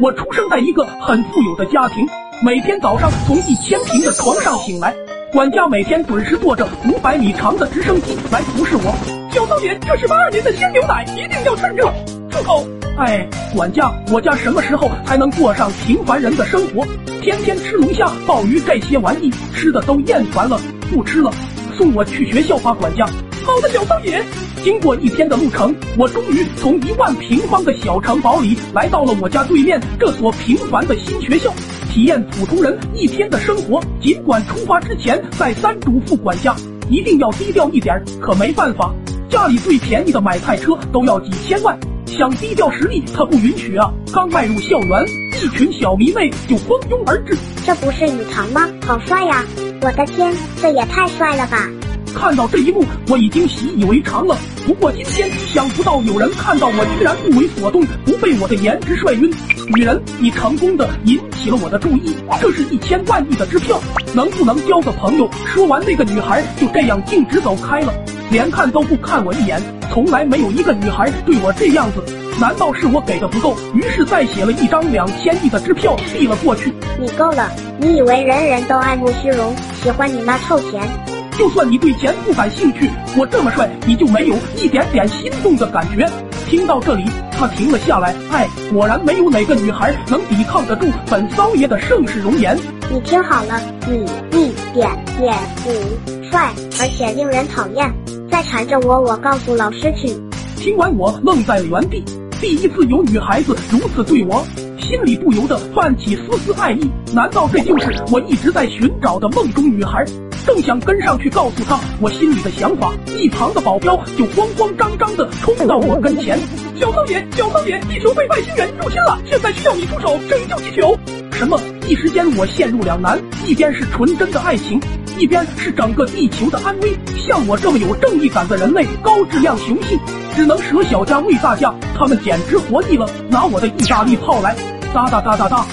我出生在一个很富有的家庭，每天早上从一千平的床上醒来，管家每天准时坐着五百米长的直升机来服侍我。小骚姐，这是八二年的鲜牛奶，一定要趁热。住口！哎，管家，我家什么时候才能过上平凡人的生活？天天吃龙虾、鲍鱼这些玩意，吃的都厌烦了，不吃了。送我去学校吧，管家。好的，小少爷。经过一天的路程，我终于从一万平方的小城堡里来到了我家对面这所平凡的新学校，体验普通人一天的生活。尽管出发之前再三嘱咐管家一定要低调一点，可没办法，家里最便宜的买菜车都要几千万，想低调实力他不允许啊！刚迈入校园，一群小迷妹就蜂拥而至。这不是雨堂吗？好帅呀！我的天，这也太帅了吧！看到这一幕，我已经习以为常了。不过今天想不到有人看到我居然不为所动，不被我的颜值帅晕。女人，你成功的引起了我的注意，这是一千万亿的支票，能不能交个朋友？说完，那个女孩就这样径直走开了，连看都不看我一眼。从来没有一个女孩对我这样子，难道是我给的不够？于是再写了一张两千亿的支票递了过去。你够了，你以为人人都爱慕虚荣，喜欢你那臭钱？就算你对钱不感兴趣，我这么帅，你就没有一点点心动的感觉？听到这里，他停了下来。哎，果然没有哪个女孩能抵抗得住本骚爷的盛世容颜。你听好了，你一点也不帅，而且令人讨厌。再缠着我，我告诉老师去。听完，我愣在了原地。第一次有女孩子如此对我，心里不由得泛起丝丝爱意。难道这就是我一直在寻找的梦中女孩？正想跟上去告诉他我心里的想法，一旁的保镖就慌慌张张的冲到我跟前。小骚爷，小骚爷，地球被外星人入侵了，现在需要你出手拯救地球。什么？一时间我陷入两难，一边是纯真的爱情，一边是整个地球的安危。像我这么有正义感的人类，高质量雄性，只能舍小家为大家。他们简直活腻了，拿我的意大利炮来，哒哒哒哒哒。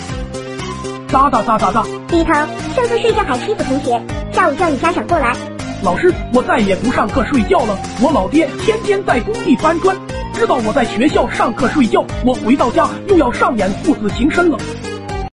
哒哒哒哒哒！第一堂上课睡觉还欺负同学，下午叫你家长过来。老师，我再也不上课睡觉了。我老爹天天在工地搬砖，知道我在学校上课睡觉，我回到家又要上演父子情深了。